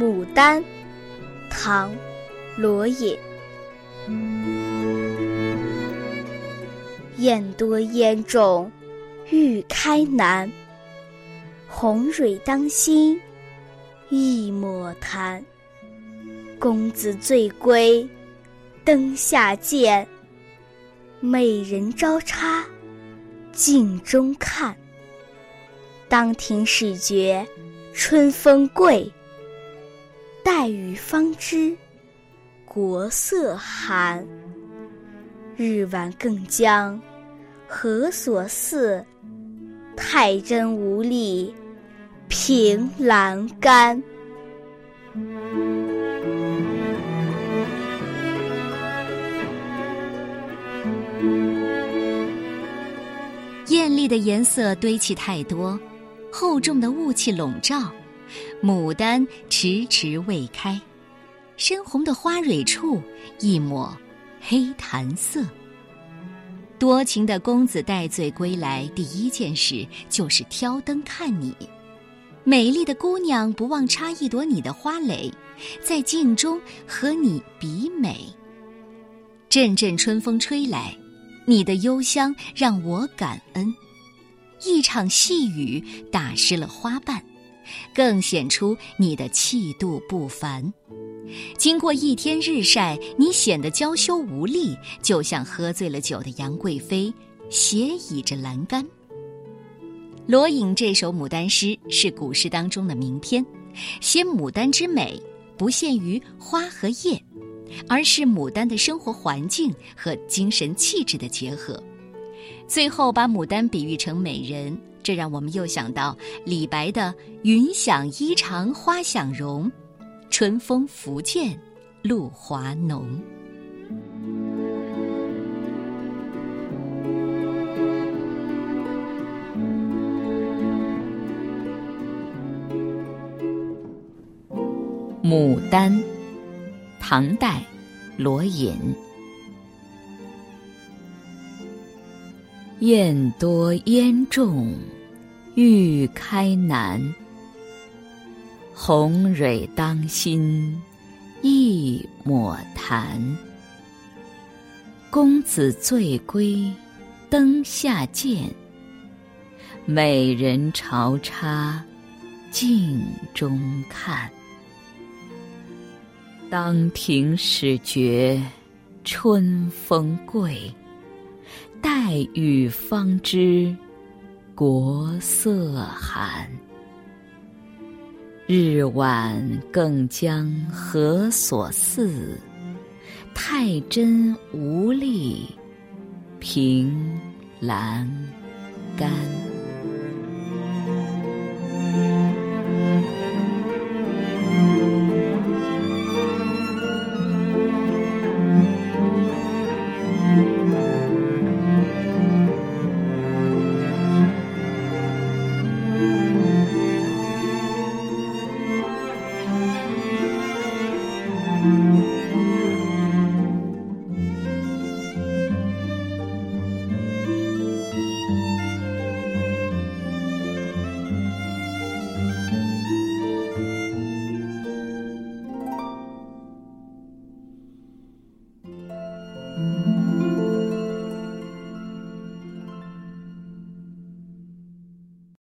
牡丹》，唐·罗隐。燕多烟重，欲开难。红蕊当心，一抹檀。公子醉归，灯下见。美人朝插，镜中看。当庭始觉春风贵，待雨方知国色寒。日晚更将。何所似？太真无力凭栏杆。艳丽的颜色堆砌太多，厚重的雾气笼罩，牡丹迟迟未开，深红的花蕊处一抹黑檀色。多情的公子戴罪归来，第一件事就是挑灯看你。美丽的姑娘不忘插一朵你的花蕾，在镜中和你比美。阵阵春风吹来，你的幽香让我感恩。一场细雨打湿了花瓣，更显出你的气度不凡。经过一天日晒，你显得娇羞无力，就像喝醉了酒的杨贵妃，斜倚着栏杆。罗隐这首牡丹诗是古诗当中的名篇，写牡丹之美不限于花和叶，而是牡丹的生活环境和精神气质的结合。最后把牡丹比喻成美人，这让我们又想到李白的“云想衣裳花想容”。春风拂槛，露华浓。牡丹，唐代，罗隐。燕多燕重，欲开难。红蕊当心，一抹檀。公子醉归，灯下见。美人朝插，镜中看。当庭始觉春风贵，待雨方知国色寒。日晚更将何所似？太真无力凭栏杆。